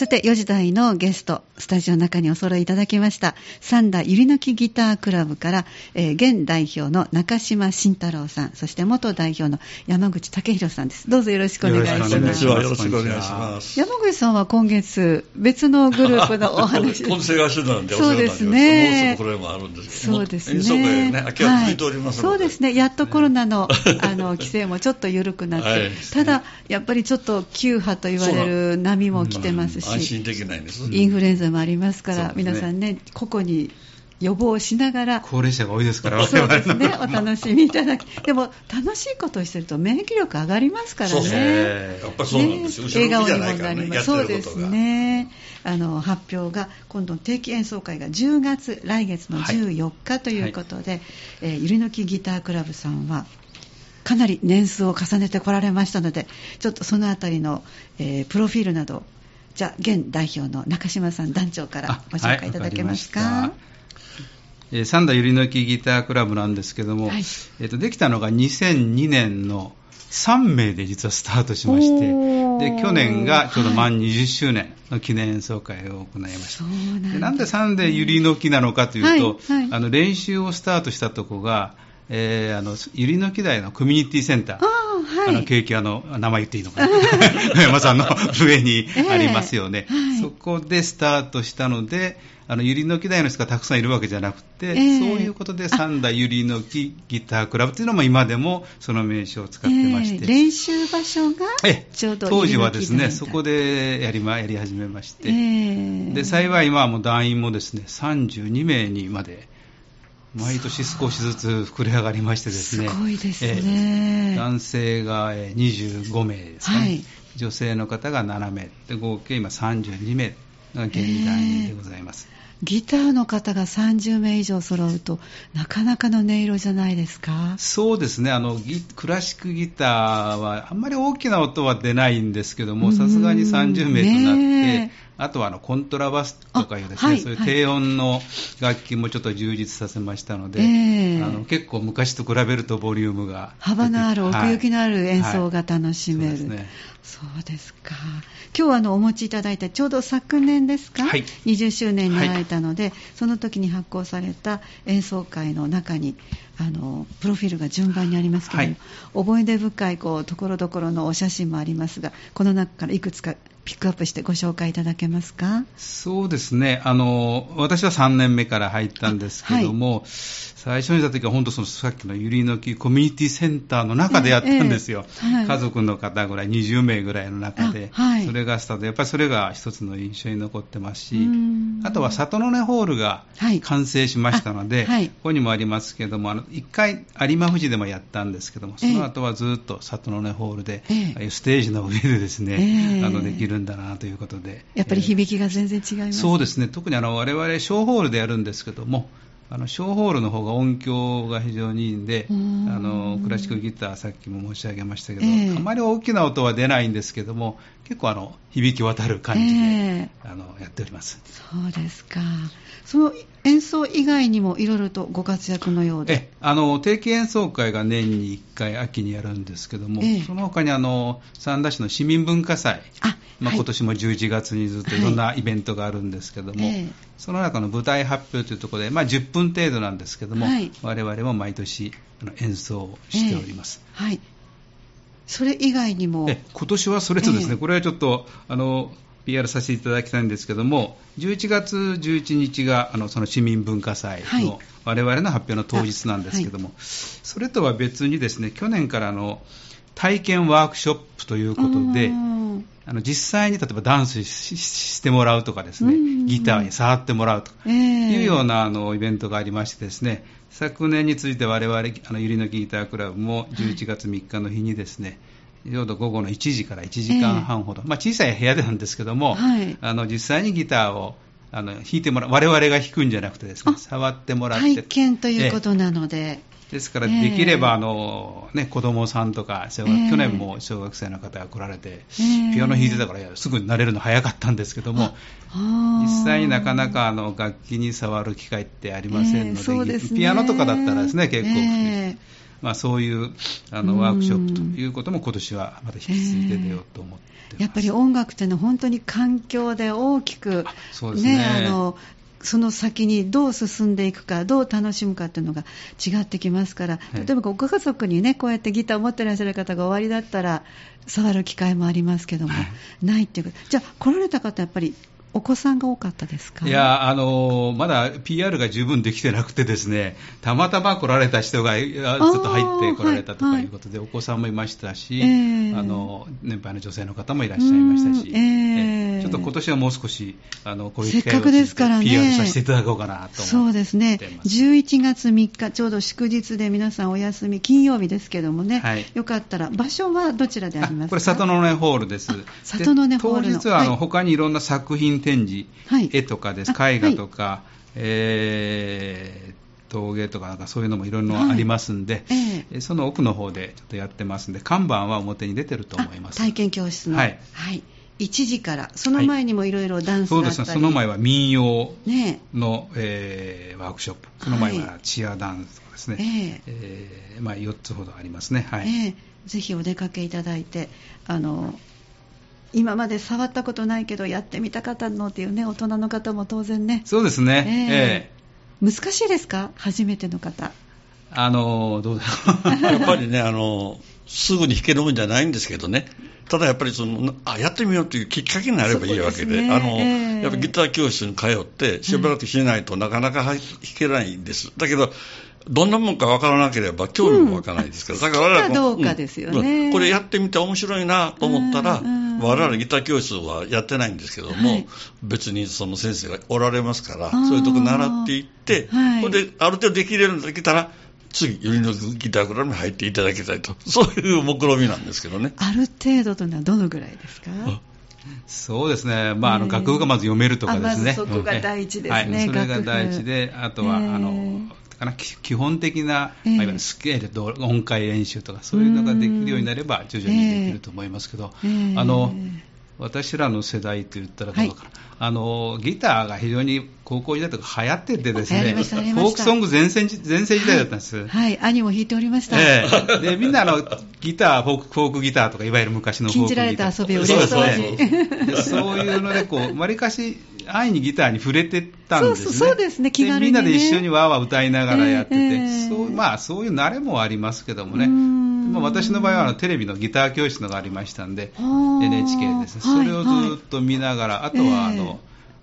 さて、4時台のゲスト、スタジオの中にお揃いいただきました、三田ゆりのきギタークラブから、えー、現代表の中島慎太郎さん、そして元代表の山口武弘さんです。どうぞよろしくお願いします。よろしくお願いします。山口さんは今月、別のグループのお話音声が手段でそうですね。もうすぐこれもあるんですけど。そうですね。演奏会ね、空きは続いておりますので、はい、そうですね。やっとコロナの、あの、規制もちょっと緩くなって、はい、ただ、やっぱりちょっと急波と言われる波も来てますし、安心できないです。インフルエンザもありますから、ね、皆さんね、個々に予防しながら、高齢者が多いですから、そうですね、お楽しみいただき、でも楽しいことをしてると、免疫力上がりますからね、そうやっぱりそうなんですよ、ね、笑顔にもなります、そうですね、あの発表が、今度の定期演奏会が10月、来月の14日ということで、はい。えー、ゆりのきギタークラブさんは、かなり年数を重ねてこられましたので、ちょっとそのあたりの、えー、プロフィールなど、じゃあ、現代表の中島さん、団長からご紹介いただけますか？はいえー、三田ゆりのきギタークラブなんですけども、はい、えー、とできたのが2002年の3名で実はスタートしましてで去年がちょうど満20周年の記念演奏会を行いました、はい、でなんで三田ゆりのきなのかというと、はいはい、あの練習をスタートしたとこがえー、あのゆりの木台のコミュニティセンター、あはい、あのケーキ屋の名前言っていいのかな、山さんの上にありますよね、えーはい、そこでスタートしたので、あのゆりの木台の人がたくさんいるわけじゃなくて、えー、そういうことで三田ゆりの木ギタークラブというのも今でもその名称を使ってまして、えー、練習場所がちょうど当時はですねそこでやり,、ま、やり始めまして、えー、で幸い今はもう団員もですね32名にまで毎年少しずつ膨れ上がりましてですね、すごいですね、えー、男性が25名ですかね、はい、女性の方が7名で合計今32名が現団員でございます。えーギターの方が30名以上揃うと、なかなかの音色じゃないですか？そうですね。あのクラシックギターはあんまり大きな音は出ないんですけども、さすがに30名となって、あとはあのコントラバスとかいうですね、はい、そういう低音の楽器もちょっと充実させましたので、あの結構昔と比べるとボリュームが幅のある奥行きのある演奏が楽しめる、はいはい、そうですねそうですか。今日はあのお持ちいただいたちょうど昨年ですか、はい、20周年になられたので、その時に発行された演奏会の中にあのプロフィールが順番にありますけれども、思い。出深いこうところどころのお写真もありますがこの中からいくつかピックアップしてご紹介いただけますか？そうですね。あの私は3年目から入ったんですけども、はい、最初にいた時は本当そのさっきのゆりの木コミュニティセンターの中でやったんですよ、えーえーはい、家族の方ぐらい20名ぐらいの中で、はい、それがスタートやっぱりそれが一つの印象に残ってますしあとは里の根ホールが完成しましたので、ここにもありますけどもあの1回有馬富士でもやったんですけどもその後はずっと里の根ホールで、えー、ステージの上でですね、あのできるんだなということで。やっぱり響きが全然違います、そうですね。特にあの我々小ホールでやるんですけども、あの小ホールの方が音響が非常にいいんで、あのクラシックギター、さっきも申し上げましたけど、えー、あまり大きな音は出ないんですけども、結構あの響き渡る感じで、えー、あのやっております。そうですか。その演奏以外にもいろいろとご活躍のようで。あの定期演奏会が年に1回秋にやるんですけども、えその他にあの三田市の市民文化祭まあ、今年も11月にずっといろんなイベントがあるんですけども、はい、その中の舞台発表というところで、まあ、10分程度なんですけども、はい、我々も毎年演奏しております。はい、それ以外にも。今年はそれとですね、これはちょっとあの PR させていただきたいんですけども、11月11日があのその市民文化祭の我々の発表の当日なんですけども、はい、それとは別にですね、去年からの体験ワークショップということで、あの実際に例えばダンスしてもらうとかですね、ギターに触ってもらうというようなあのイベントがありましてですね、昨年について我々あのゆりのギタークラブも11月3日の日にですね、ちょうど午後の1時から1時間半ほど、えー、まあ、小さい部屋でなんですけども、はい、あの実際にギターをあの弾いてもらう、我々が弾くんじゃなくてですね、触ってもらって。体験ということなので。ですから、できれば、あの、ね、子供さんとか、去年も小学生の方が来られて、ピアノ弾いてたから、すぐ慣れるの早かったんですけども、実際になかなかあの楽器に触る機会ってありませんので、でね、ピアノとかだったらですね、結構、まあ、そういうあのワークショップということも今年はまた引き継いで出ようと思ってやっぱり音楽というのは本当に環境で大きく、そうですね、ね、あのその先にどう進んでいくか、どう楽しむかっていうのが違ってきますから、例えばご家族にね、こうやってギターを持ってらっしゃる方が終わりだったら、触る機会もありますけども、はい、ないっていうこと、じゃあ、来られた方、やっぱりお子さんが多かったですか？いや、あのまだ PR が十分できてなくてですね、たまたま来られた人がずっと入って来られたとかいうことで、はい。はい、お子さんもいましたし、えー、あの年配の女性の方もいらっしゃいましたし、えー、ちょっと今年はもう少しあのこういう機会を PR させていただこうかなと思ってそうですね、11月3日、ちょうど祝日で皆さんお休み、金曜日ですけどもね、はい、よかったら、場所はどちらでありますか？これ、里の根ホールです。里の根ホール当日はあの、他にいろんな作品展示、はい、絵とかです、絵画とか、はい、えー、陶芸とかなんかそういうのもいろいろありますんで、はいえ。ー、その奥の方でちょっとやってますんで、看板は表に出てると思います。体験教室の。はい。はい。1時から、その前にもいろいろダンスがあったり、そうですね、その前は民謡の、ねえ。ー、ワークショップ、その前はチアダンスとかですね、えー、えー、まあ、4つほどありますね、はい。えー、ぜひお出かけいただいて、あの今まで触ったことないけどやってみたかったのっていうね大人の方も当然ね。そうですね、えー、えー、難しいですか？初めての方。あのどうだろう。やっぱりねあのすぐに弾けるもんじゃないんですけどね。ただやっぱりそのあやってみようというきっかけになればいいわけで、ね、あの、えー、やっぱりギター教室に通ってしばらくしないとなかなか弾けないんです、だけどどんなもんか分からなければ興味も湧かないですから、うん、だから我々どうかですよね、うん、これやってみて面白いなと思ったら、我々ギター教室はやってないんですけども、はい、別にその先生がおられますから、そういうとこ習っていって、はい、である程度できるようになってきたら、次、ユニのギタークラブに入っていただきたいと、そういう目論みなんですけどね。ある程度というのはどのぐらいですか？そうですね、まあ、あの楽譜がまず読めるとかですね、ま、そこが第一ですね、はい、それが第一で、あとは、あのかな基本的な、えー、いわゆるスケールと音階練習とかそういうのができるようになれば徐々にできると思いますけど、えー、あの私らの世代と言ったらどうかな、はい、あのギターが非常に高校時代とか流行っててですね、フォークソング全盛時代だったんです。はい、はい、兄も弾いておりました。えー、でみんなあのギターフォーク、フォークギターとか、いわゆる昔のフォークギター。禁じられた遊びを嬉しそうに。そういうので、こう、わりかし安易にギターに触れてたんですね。そうですね、気軽に、ね、みんなで一緒にわーわー歌いながらやってて、えー、そうまあ、そういう慣れもありますけどもね、まあ、私の場合はあのテレビのギター教室のがありましたんで、NHK です。ね、それをずっと見ながら、あとはあの、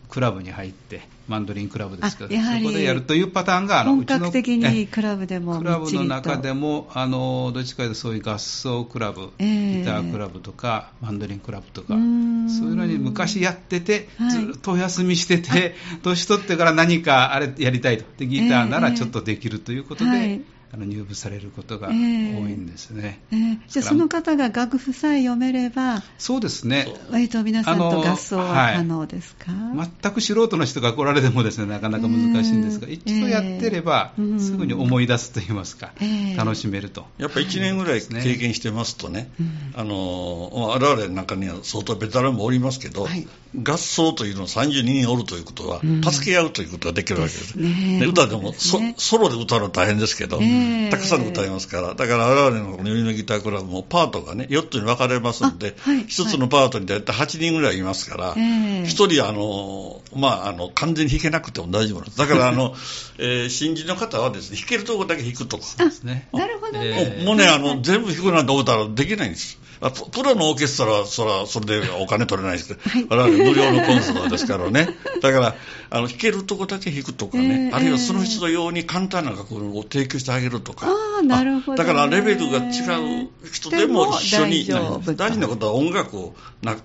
クラブに入って、マンドリンクラブですけど、そこでやるというパターンが、あの本格的にクラブでもクラブの中でも、あのどっちかというとそういう合奏クラブ、えー、ギタークラブとか、マンドリンクラブとか、そういうのに昔やってて、ずっとお休みしてて、年取ってから何かあれやりたいと、でギターならちょっとできるということで。えーはいあの入部されることが多いんですね、えーえ。ー、じゃあその方が楽譜さえ読めればそうですね。割と皆さんと合奏は可能ですか、はい、全く素人の人が来られてもですねなかなか難しいんですが、えー、一度やってれば、すぐに思い出すと言いますか、楽しめると。やっぱり1年ぐらい経験してますとね、あの我々の中には相当ベテランもおりますけど、はい、合奏というのは32人おるということは、助け合うということができるわけです、ね、で歌でも、ね、ソロで歌うのは大変ですけど、たくさん歌いますから、だから我々のこのユニのギタークラブもパートがね、4つに分かれますんで、はい、1つのパートに大体8人ぐらいいますから、1人あの、まあ、あの完全に弾けなくても大丈夫なんです。だからあの、えー、新人の方はですね、弾けるところだけ弾くとか。ですね。なるほどね。もうね、あの、全部弾くなんて思ったらできないんです。プロのオーケストラはそらそれでお金取れないですけど、はい、我々無料のコンサートですからね、だからあの弾けるとこだけ弾くとかね、えー、あるいはその人用に簡単な楽譜を提供してあげるとか、あなるほど、ね、だからレベルが違う人でも一緒に、大事なことは音楽を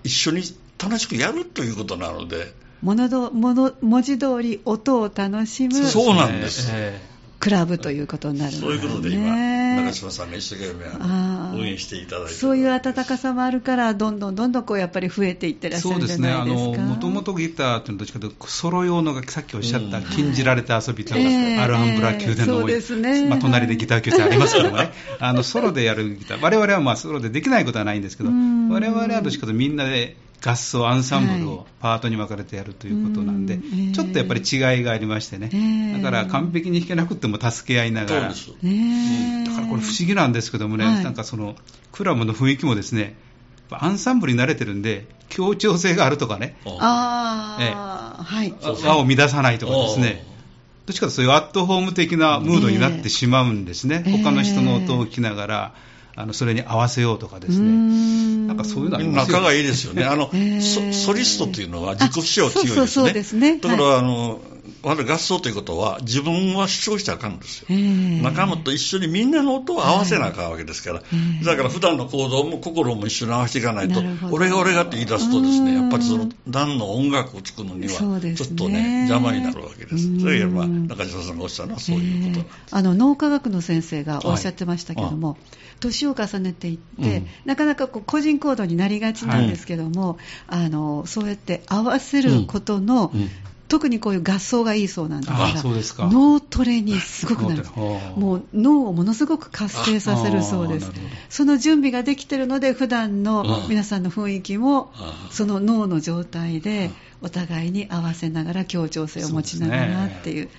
一緒に楽しくやるということなので。文字通り音を楽しむ。そうなんです、えークラブということになるんですね。そういうことで今、長嶋さんが一生懸命応援していただいてそういう温かさもあるから、どんどんどんどんこうやっぱり増えていってらっしゃるんじゃないですか。そうですね、もともとギターというのはどっちかというと、ソロ用のさっきおっしゃった禁じられた遊びというのが、アルハンブラ宮殿の多い、えー、まあ、隣でギター教室ありますけどもね、あのソロでやるギター、我々はまあソロでできないことはないんですけど、我々はどっちかというとみんなで合奏アンサンブルをパートに分かれてやるということなんで、はい、ちょっとやっぱり違いがありましてね、えー、だから完璧に弾けなくても助け合いながら、だからこれ不思議なんですけどもね、はい、なんかそのクラブの雰囲気もですねアンサンブルに慣れてるんで協調性があるとかね。あ、えー、はい、和を乱さないとかですね。どっちかというとそういうアットホーム的なムードになってしまうんですね、えー、他の人の音を聞きながら。あのそれに合わせようとかですね、なんかそういうのあります仲がいいですよね、あの、ソソリストというのは自己主張強いですね。そうそうですね。だから、はい、あの我々合奏ということは自分は主張しちゃあかんんですよ、仲間と一緒にみんなの音を合わせなあかんわけですから、だから普段の行動も心も一緒に合わせていかないと俺が俺がって言い出すとですねやっぱりその段の音楽を作るのにはちょっとね邪魔になるわけです。それが、まあ、中島さんがおっしゃるのはそういうことあの脳科学の先生がおっしゃってましたけども、年を重ねていって、うん、なかなかこう個人行動になりがちなんですけども、はい、あのそうやって合わせることの、うん。うん特にこういう合奏がいいそうなんですが脳トレにすごくなる。もう脳をものすごく活性させるそうです。その準備ができているので普段の皆さんの雰囲気もその脳の状態でお互いに合わせながら協調性を持ちながらっていう。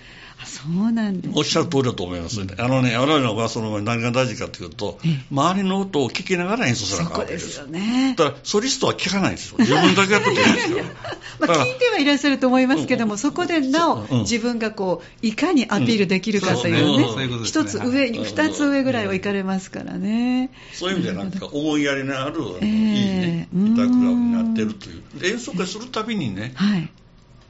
そうなんです、ね、おっしゃる通りだと思いますね。あのね、我々の場その何が大事かというと、周りの音を聞きながら演奏するわけです。そうですよね。だから、ソリストは聞かないんですよ。自分だけやってていいんですよ。まあ、聞いてはいらっしゃると思いますけども、そこでなお、自分がこう、いかにアピールできるかというね、一、つ上に、二つ上ぐらいは行かれますからね。そういう意味でなんか、思いやりのある、いいね、ギタークラブになってるという。演奏会するたびにね、はい、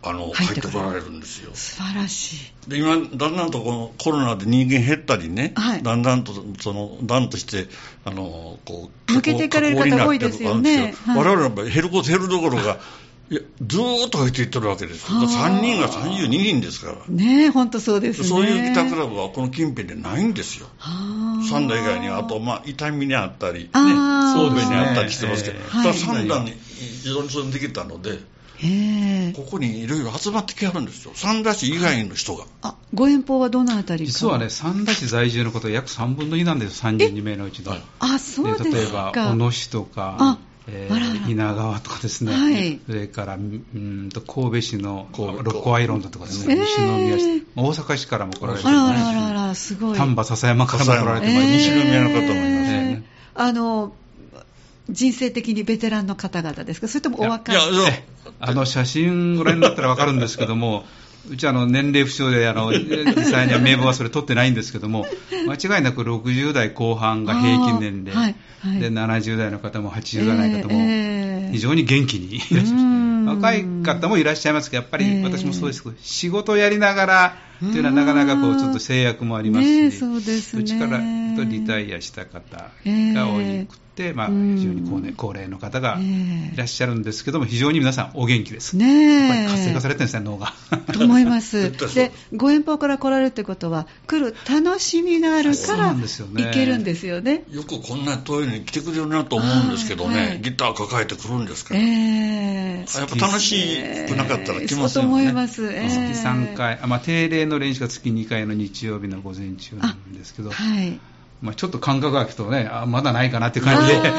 あの入ってこられるんですよ。素晴らしい。で今だんだんとこのコロナで人間減ったりね、はい、だんだんとその段としてあのこう抜けていかれる方多いですよね。はい、我々は減ること減るどころが。いやずーっと入っていってるわけですよ、3人が32人ですから、ね本当そうですね、そういうギタークラブはこの近辺でないんですよ、三段以外に、あと、まあ、痛みにあったり、ね、神戸にあったりしてますけど、えー、た三段に非常にそれできたので、ここにいろいろ集まってきはるんですよ、三田市以外の人が。あご遠方はどのあたり実はね、三田市在住の方は約3分の2なんです、32名のうちの。あそうですか。例えば、小野市とか。えー、稲川とかですね、はい、それからうんと神戸市の六甲アイロンドとかですね、えー、西宮市、大阪市からも来られてますし、あらららすごい。丹波篠山からも来られてます、西宮の方もいますね。あの人生的にベテランの方々ですか、それともお若い？あの写真ご覧になったら分かるんですけども、うちあの年齢不詳であの実際には名簿はそれ取ってないんですけども、間違いなく60代後半が平均年齢、はいはい、で70代の方も80代の方も非常に元気にいらっしゃいます、若い方もいらっしゃいますけど、やっぱり私もそうですけど、仕事をやりながらというのはなかなかこうちょっと制約もありますし、ね、そうですね、うちからリタイアした方が多いくて、まあ、非常に高齢高齢の方がいらっしゃるんですけども、非常に皆さんお元気です。ねやっぱり活性化されてるんですね、脳が。と思います。で、ご遠方から来られるってことは、来る楽しみがあるから、行けるんですよね。よくこんな遠いのに来てくれるなと思うんですけどね、はい、ギター抱えてくるんですから。えー、やっぱ楽しくなかったら来ませんよね。そう思います。えー、月3回、あまあ、定例の練習が月2回の日曜日の午前中なんですけど、はい。まあ、ちょっと感覚が空くとね、あまだないかなっていう感じで。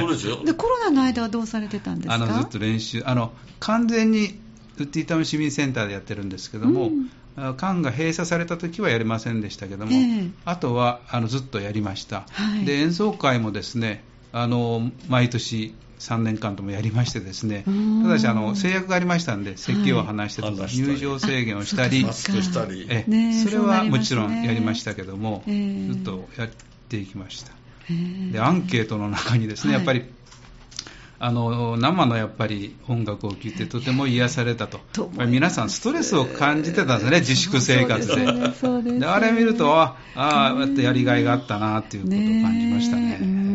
そうですよ。でコロナの間はどうされてたんですか？あのずっと練習あの、完全にウッディタウン市民センターでやってるんですけども、うん、館が閉鎖された時はやりませんでしたけども、えー、あとはあのずっとやりました、はい、で演奏会もですねあの毎年3年間ともやりましてですねただしあの制約がありましたんで席を離してとか、入場制限をしたりマスクしたり。え、それはもちろんやりましたけども、ずっとやっていきました。でアンケートの中にですね、やっぱりあの生のやっぱり音楽を聴いてとても癒されたと、皆さんストレスを感じてたんですね、自粛生活で。で、ね、あれ見ると、ああ、やりがいがあったなということを感じましたね。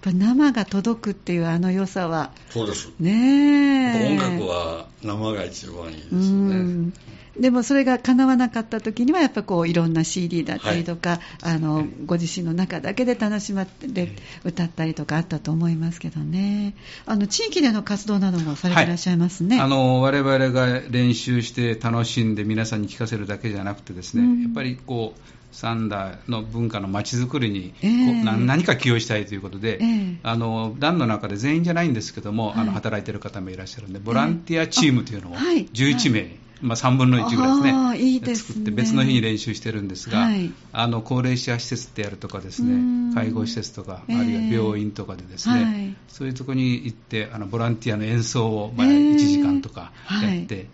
ぱ生が届くっていうあの良さは。そうです。ね音楽は生が一番いいですね。でもそれが叶わなかった時にはやっぱこういろんな CD だったりとか、はい、あのご自身の中だけで楽しまって歌ったりとかあったと思いますけどね。あの地域での活動などもされていらっしゃいますね、はい、あの我々が練習して楽しんで皆さんに聴かせるだけじゃなくてですね、うん、やっぱりこうサンダーの文化のまちづくりに、えー、何か寄与したいということで、えー、あの団の中で全員じゃないんですけども、はい、あの働いている方もいらっしゃるんで、ボランティアチームというのを11名、はい。まあ、3分の1ぐらいですねいいですね。作って別の日に練習してるんですが、はい、あの高齢者施設であるとかですね介護施設とか、あるいは病院とかでですね、はい、そういうところに行ってあのボランティアの演奏を、まあ、1時間とかやって、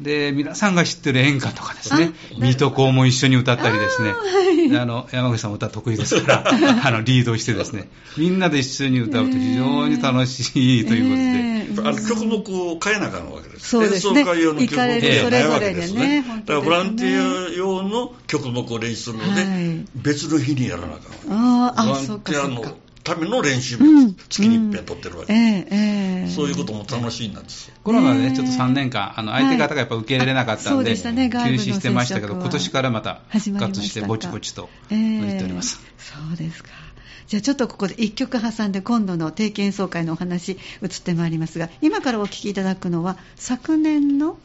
で、皆さんが知ってる演歌とかですね、水戸黄も一緒に歌ったりですね、はい、あの、山口さん歌得意ですから、あの、リードしてですね、みんなで一緒に歌うと非常に楽しいということで。えー、あの曲目を変えなあかんわけです。そうですね。演奏会用の曲目ではないわけですね。だからボランティア用の曲目を練習するので、はい、別の日にやらなあかんわけです。ボランティアのための練習も月に一遍取ってるわけ、うんうん。えー、そういうことも楽しいんですよ。コロナでね、ちょっと3年間、あの相手方がやっぱ受け入れなかったんで、はい、ね、休止してましたけど、今年からまた復活して、ぼちぼちと言っております、えー、そうですか。じゃあちょっとここで1曲挟んで今度の定期演奏会のお話移ってまいりますが今からお聴きいただくのは昨年の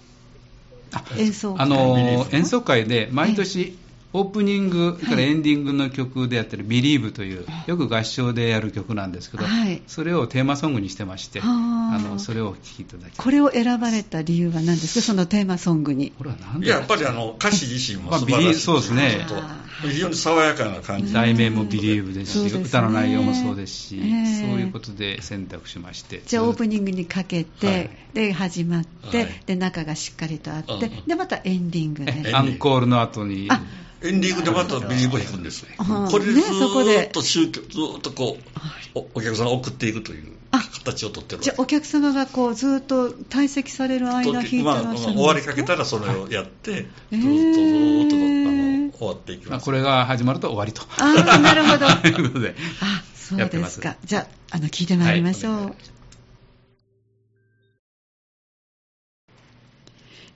演奏会。あの演奏会で毎年オープニングからエンディングの曲でやってる「Believe」というよく合唱でやる曲なんですけど、はい、それをテーマソングにしてましてあのそれをお聴きいただきこれを選ばれた理由は何ですか？そのテーマソングに。これは何でやっぱりあの歌詞自身も素晴らしい、まあ、そうですね。非常に爽やかな感じ。題名も「Believe」ですし、ね、歌の内容もそうですし、えー、そういうことで選択しまして。じゃあオープニングにかけて、はい、で始まって、はい、で中がしっかりとあってでまたエンディングで。アンコールの後にエンディングでまたビリーブ弾くんですこれでずっと宗教、ずっとこうお、お客さんを送っていくという形をとってるじゃあお客様がこうずっと退席される間弾いてらっしゃるんです、まあ、終わりかけたらそれをやって、ずっとずっと、あの終わっていきます。これが始まると終わりと。ああ、なるほど。ということで。あ、そうですか。じゃあ、あの、聞いてまいりましょう。はい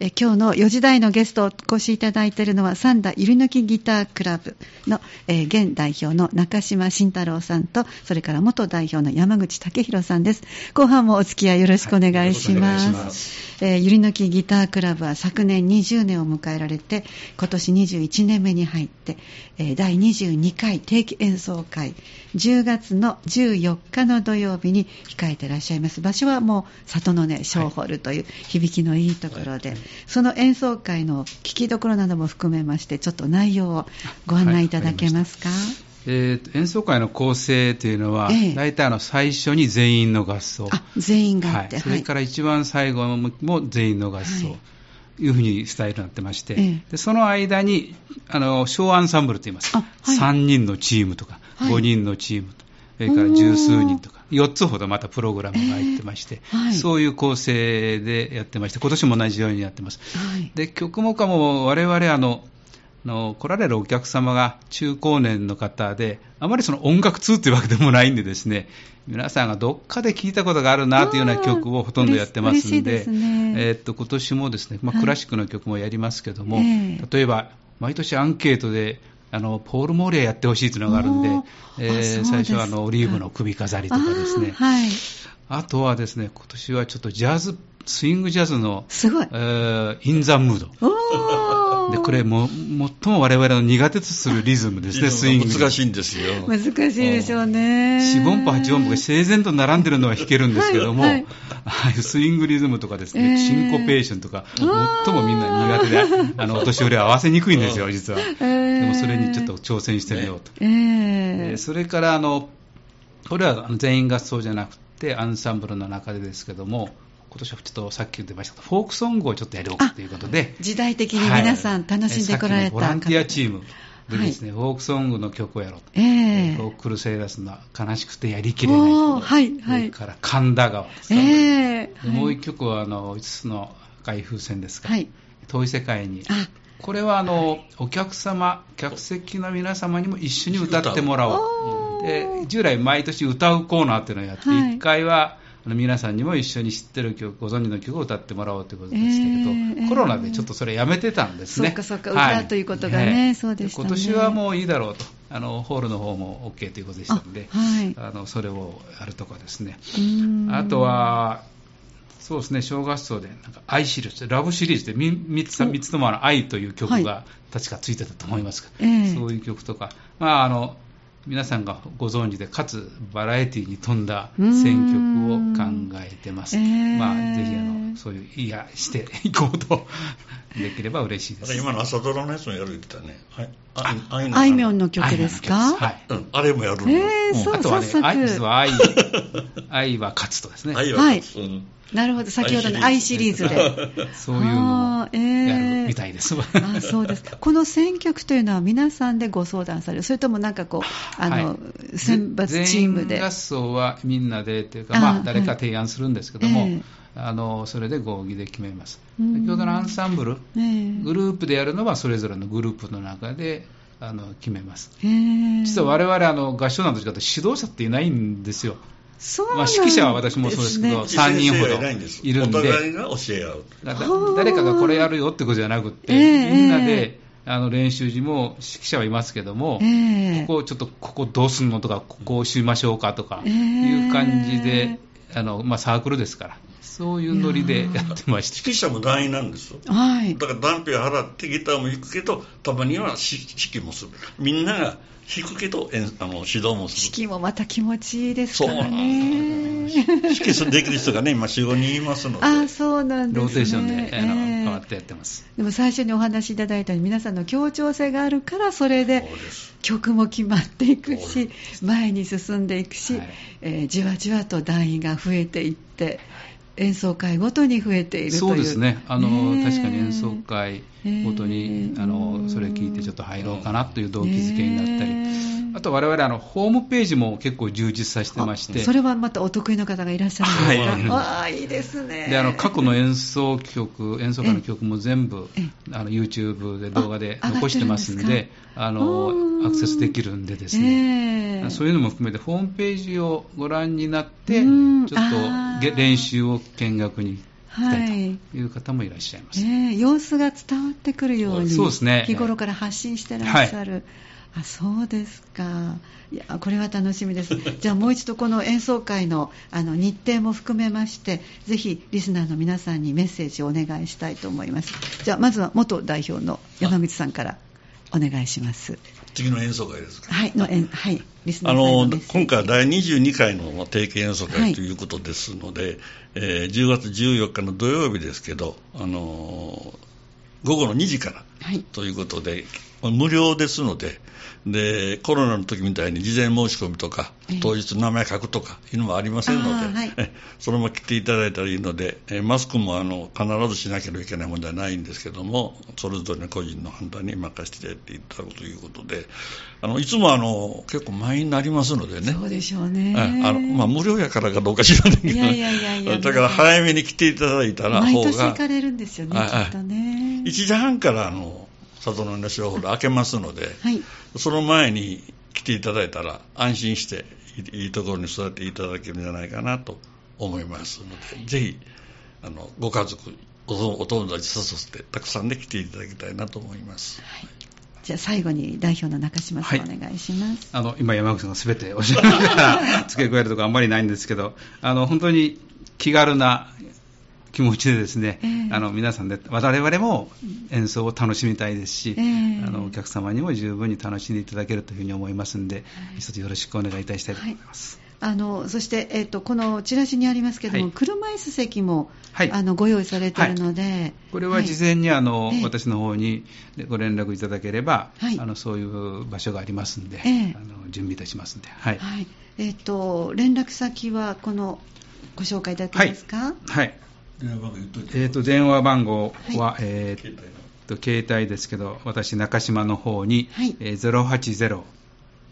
え今日の4時台のゲストをお越しいただいているのは三田ゆり抜きギタークラブの、えー、現代表の中島慎太郎さんとそれから元代表の山口武弘さんです。後半もお付き合いよろしくお願いします、はいえー、ゆり抜きギタークラブは昨年20年を迎えられて今年21年目に入って、えー、第22回定期演奏会10月の14日の土曜日に控えていらっしゃいます。場所はもう里の根小ホールという響きのいいところで、はい、その演奏会の聴きどころなども含めましてちょっと内容をご案内いただけますか、はい。えー、演奏会の構成というのは、ええ、大体あの最初に全員の合奏。全員がはい、それから一番最後も全員の合奏、はい、いうふうにスタイルになってまして、え、でその間にあの小アンサンブルといいます、はい、3人のチームとか、はい、5人のチームそれから十数人とか、4つほどまたプログラムが入ってまして、はい、そういう構成でやってまして、今年も同じようにやってます。で曲目家も我々あのの来られるお客様が中高年の方で、あまりその音楽通というわけでもないんでですね、皆さんがどっかで聞いたことがあるなというような曲をほとんどやってますんで、ね、えー、っと今年もですね、まあ、クラシックの曲もやりますけども、はい、例えば毎年アンケートであのポール・モーリアやってほしいというのがあるんで、えー、最初はあのオリーブの首飾りとかですね、あはい、あとはですね今年はちょっとジャズ、スイングジャズの、すごい、えー、イン・ザ・ムード。でこれも、最も我々の苦手とするリズムですね、スイング。難しいんですよ。難しいでしょうね。四音符、八音符が整然と並んでるのは弾けるんですけども、はいはい、スイングリズムとかですね、えー、シンコペーションとか、最もみんな苦手で、あの、お年寄りは合わせにくいんですよ、実は。えー、でもそれにちょっと挑戦してみようと。えー、それから、あの、これは全員合奏じゃなくて、アンサンブルの中でですけども、今年はちょっとさっき言ってましたフォークソングをちょっとやろうということで、時代的に皆さん楽しんでこられた、ボランティアチームでですね、はい、フォークソングの曲をやろうと、えー、フォークルセイダスの悲しくてやりきれないと、はいはい、から神田川ですか、えー、もう一曲はあの5つの海風船ですか、はい、遠い世界に。これはあの、はい、お客様、客席の皆様にも一緒に歌ってもらおう。で従来、毎年歌うコーナーっていうのをやって、1回はあの皆さんにも一緒に知ってる曲、ご存知の曲を歌ってもらおうということでしたけど、えー、コロナでちょっとそれやめてたんですね。そうかそうか、歌ということがね、そうでした、ね、今年はもういいだろうと。あのホールの方も OK ということでしたので、あはい、あのそれをやるとかですね。あとは、そうですね、小合奏で、なんか愛シリーズ、ラブシリーズで 3, 3, つ3つともあの愛という曲が確かついてたと思いますが、はい、そういう曲とか、まあ、あの皆さんがご存知で、かつバラエティに富んだ選曲を考えてます。えー、まあ、ぜひあの、そういう、いや、していこうとできれば嬉しいです。今の朝ドラのやつもやるって言ったね。はい。あいみょんの曲ですか？はい。うん、あれもやるの。えー、そう、あとはね、実は愛、愛は勝つとですね。愛は勝つ。はいなるほど、先ほどの I シリーズで。そういうのをやるみたいです。えー、あそうですこの選曲というのは皆さんでご相談される、それともなんかこう、あの、はい、選抜チームで。合奏はみんなでというか、まあ、誰か提案するんですけども、はいえーあのそれで合議で決めます。先ほどのアンサンブル、えー、グループでやるのはそれぞれのグループの中であの決めます。実は我々あの合唱団と違って指導者っていないんですよ。そうまあ、指揮者は私もそうですけど、3人ほどいるんで、誰かがこれやるよってことじゃなくて、えー、みんなであの練習時も指揮者はいますけども、えー、ここちょっとここどうすんのとか、ここをしましょうかとかいう感じで、あのまあ、サークルですから。そういうノリでやってました指揮者も団員なんですよ、はい、だから団費を払ってギターも弾くけどたまには指揮もする。みんなが弾くけどあの指導もする。指揮もまた気持ちいいですからね。指揮できる人がね今45人いますので。あそうなんです、ね、ローテーションで、あの変わってやってます。でも最初にお話しいただいたように皆さんの協調性があるからそれで曲も決まっていくし前に進んでいくし、はい、えー、じわじわと団員が増えていって演奏会ごとに増えているという。そうですね。あの、確かに演奏会ごとに、あのそれ聞いてちょっと入ろうかなという動機づけになったり、あと我々あのホームページも結構充実させてまして。それはまたお得意の方がいらっしゃるんですか、はい、あいいですね。であの過去の演奏曲演奏会の曲も全部あの YouTube で動画で残してますんであのアクセスできるんでですね、そういうのも含めてホームページをご覧になってちょっと練習を見学にたいという方もいらっしゃいます、はい、えー、様子が伝わってくるようにそうです、ね、日頃から発信してらっしゃる、はい、あそうですか。いやこれは楽しみです。じゃあもう一度この演奏会のあの日程も含めましてぜひリスナーの皆さんにメッセージをお願いしたいと思います。じゃあまずは元代表の山光さんからお願いします。次の演奏会ですか？はいのはいリスナーあの今回は第22回の定期演奏会ということですので、はい、えー、10月14日の土曜日ですけどあの午後の2時からということで、はい、無料ですのででコロナの時みたいに事前申し込みとか、当日名前書くとかいうのもありませんので、はい、そのまま来ていただいたらいいので、マスクもあの必ずしなければいけない問題はないんですけども、それぞれの個人の判断に任せていただくということで、あのいつもあの結構満員になりますのでね、そうでしょうね。あの、まあ、無料やからかどうか知らないけど、だから早めに来ていただいたら、毎年行かれるんですよね、きっとね。1時半からあの里の稲城ホール開けますので、はい、その前に来ていただいたら安心していいところに育てていただけるんじゃないかなと思いますのでぜひあのご家族お友達誘ってたくさんで来ていただきたいなと思います、はい、じゃあ最後に代表の中島さん、お願いします。あの今山口さんがすべておっしゃったか ら付け加えるところあんまりないんですけど、あの本当に気軽な気持ちでですね、えー、あの皆さんで我々も演奏を楽しみたいですし、えー、あのお客様にも十分に楽しんでいただけるというふうに思いますので、はい、一つよろしくお願いいたしたいと思います。はい。あのそして、えーと、このチラシにありますけれども、はい、車椅子席も、はい、あのご用意されているので、はい、これは事前にあの、えー、私の方にご連絡いただければ、あのそういう場所がありますので、えー、あの準備いたしますので、はい。えーと、連絡先はこのご紹介いただけますか？はいえっ、ー、と、電話番号は、はい、えっ、と、携帯ですけど、私、中島の方に、はい、えー、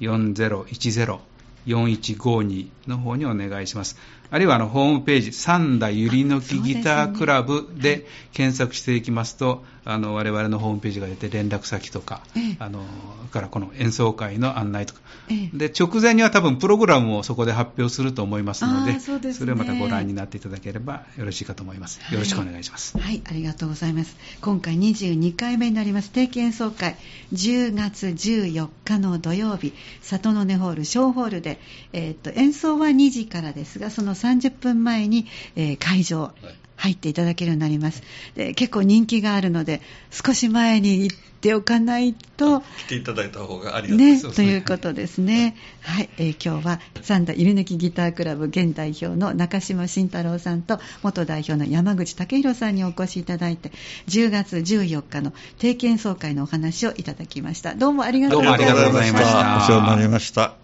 080-4010-4152の方にお願いします。あるいはあのホームページ、三田ゆりのきギタークラブで検索していきますと、あの我々のホームページが出て連絡先とか、ええ、あのからこの演奏会の案内とか、え、で直前には多分プログラムをそこで発表すると思いますので、それをまたご覧になっていただければよろしいかと思います。よろしくお願いします。はい、はい、ありがとうございます。今回22回目になります定期演奏会、10月14日の土曜日、里の根ホール小ホールで、えー、と演奏は2時からですが、その30分前に、えー、会場、入っていただけるようになります。で結構人気があるので、少し前に行っておかないと。来ていただいた方がありがたいですね。ということですね。はい、えー、今日は三田入抜きギタークラブ現代表の中島慎太郎さんと元代表の山口武弘さんにお越しいただいて、10月14日の定期演奏会のお話をいただきました。どうもありがとうございました。どうもありがとうございました。お世話になりました。